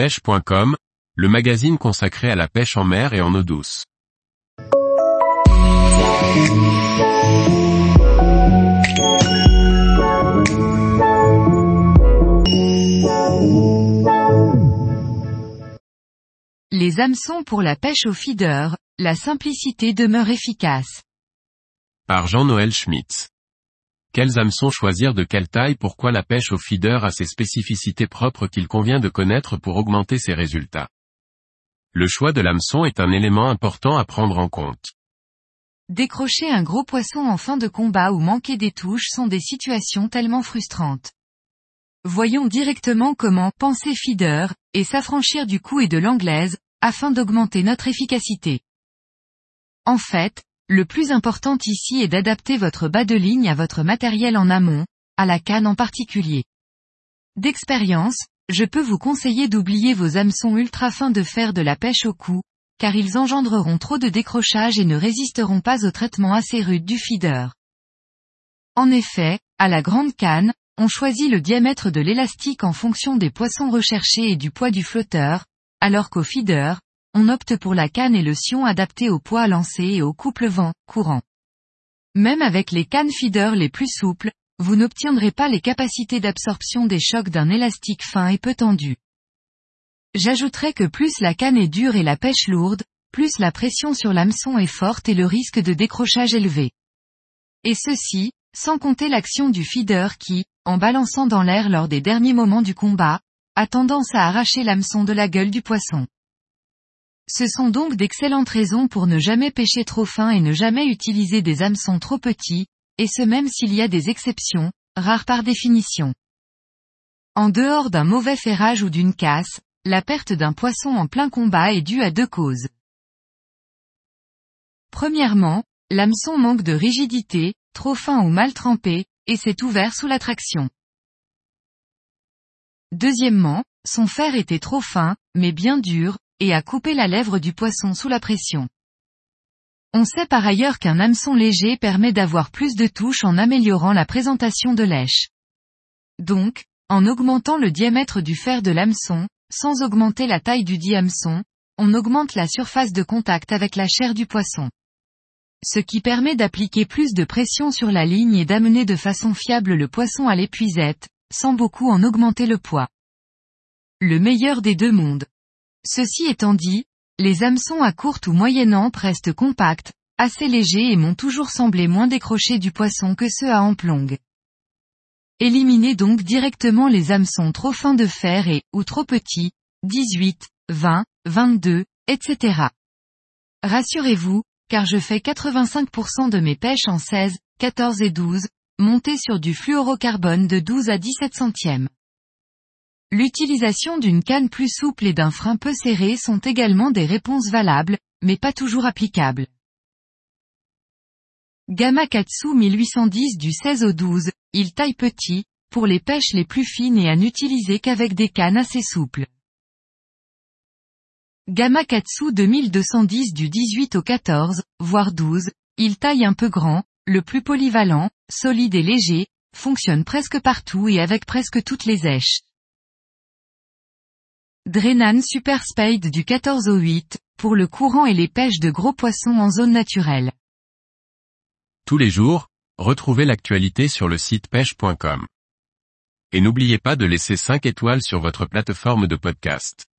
pêche.com, le magazine consacré à la pêche en mer et en eau douce. Les hameçons pour la pêche au feeder, la simplicité demeure efficace. Par Jean-Noël Schmitz. Quels hameçons choisir de quelle taille Pourquoi la pêche au feeder a ses spécificités propres qu'il convient de connaître pour augmenter ses résultats? Le choix de l'hameçon est un élément important à prendre en compte. Décrocher un gros poisson en fin de combat ou manquer des touches sont des situations tellement frustrantes. Voyons directement comment penser feeder, et s'affranchir du coup et de l'anglaise, afin d'augmenter notre efficacité. En fait, le plus important ici est d'adapter votre bas de ligne à votre matériel en amont, à la canne en particulier. D'expérience, je peux vous conseiller d'oublier vos hameçons ultra fins de fer de la pêche au cou, car ils engendreront trop de décrochage et ne résisteront pas au traitement assez rude du feeder. En effet, à la grande canne, on choisit le diamètre de l'élastique en fonction des poissons recherchés et du poids du flotteur, alors qu'au feeder, on opte pour la canne et le sion adapté au poids lancé et au couple vent, courant. Même avec les cannes feeder les plus souples, vous n'obtiendrez pas les capacités d'absorption des chocs d'un élastique fin et peu tendu. J'ajouterai que plus la canne est dure et la pêche lourde, plus la pression sur l'hameçon est forte et le risque de décrochage élevé. Et ceci, sans compter l'action du feeder qui, en balançant dans l'air lors des derniers moments du combat, a tendance à arracher l'hameçon de la gueule du poisson. Ce sont donc d'excellentes raisons pour ne jamais pêcher trop fin et ne jamais utiliser des hameçons trop petits, et ce même s'il y a des exceptions, rares par définition. En dehors d'un mauvais ferrage ou d'une casse, la perte d'un poisson en plein combat est due à deux causes. Premièrement, l'hameçon manque de rigidité, trop fin ou mal trempé, et s'est ouvert sous la traction. Deuxièmement, son fer était trop fin, mais bien dur, et a coupé la lèvre du poisson sous la pression. On sait par ailleurs qu'un hameçon léger permet d'avoir plus de touches en améliorant la présentation de lèche. Donc, en augmentant le diamètre du fer de l'hameçon, sans augmenter la taille du dihameçon, on augmente la surface de contact avec la chair du poisson. Ce qui permet d'appliquer plus de pression sur la ligne et d'amener de façon fiable le poisson à l'épuisette, sans beaucoup en augmenter le poids. Le meilleur des deux mondes. Ceci étant dit, les hameçons à courte ou moyenne ampe restent compacts, assez légers et m'ont toujours semblé moins décrochés du poisson que ceux à ample longue. Éliminez donc directement les hameçons trop fins de fer et, ou trop petits, 18, 20, 22, etc. Rassurez-vous, car je fais 85% de mes pêches en 16, 14 et 12, montées sur du fluorocarbone de 12 à 17 centièmes. L'utilisation d'une canne plus souple et d'un frein peu serré sont également des réponses valables, mais pas toujours applicables. Gamma Katsu 1810 du 16 au 12, il taille petit, pour les pêches les plus fines et à n'utiliser qu'avec des cannes assez souples. Gamma Katsu 2210 du 18 au 14, voire 12, il taille un peu grand, le plus polyvalent, solide et léger, fonctionne presque partout et avec presque toutes les èches. Drenan Super Spade du 14 au 8, pour le courant et les pêches de gros poissons en zone naturelle. Tous les jours, retrouvez l'actualité sur le site pêche.com. Et n'oubliez pas de laisser 5 étoiles sur votre plateforme de podcast.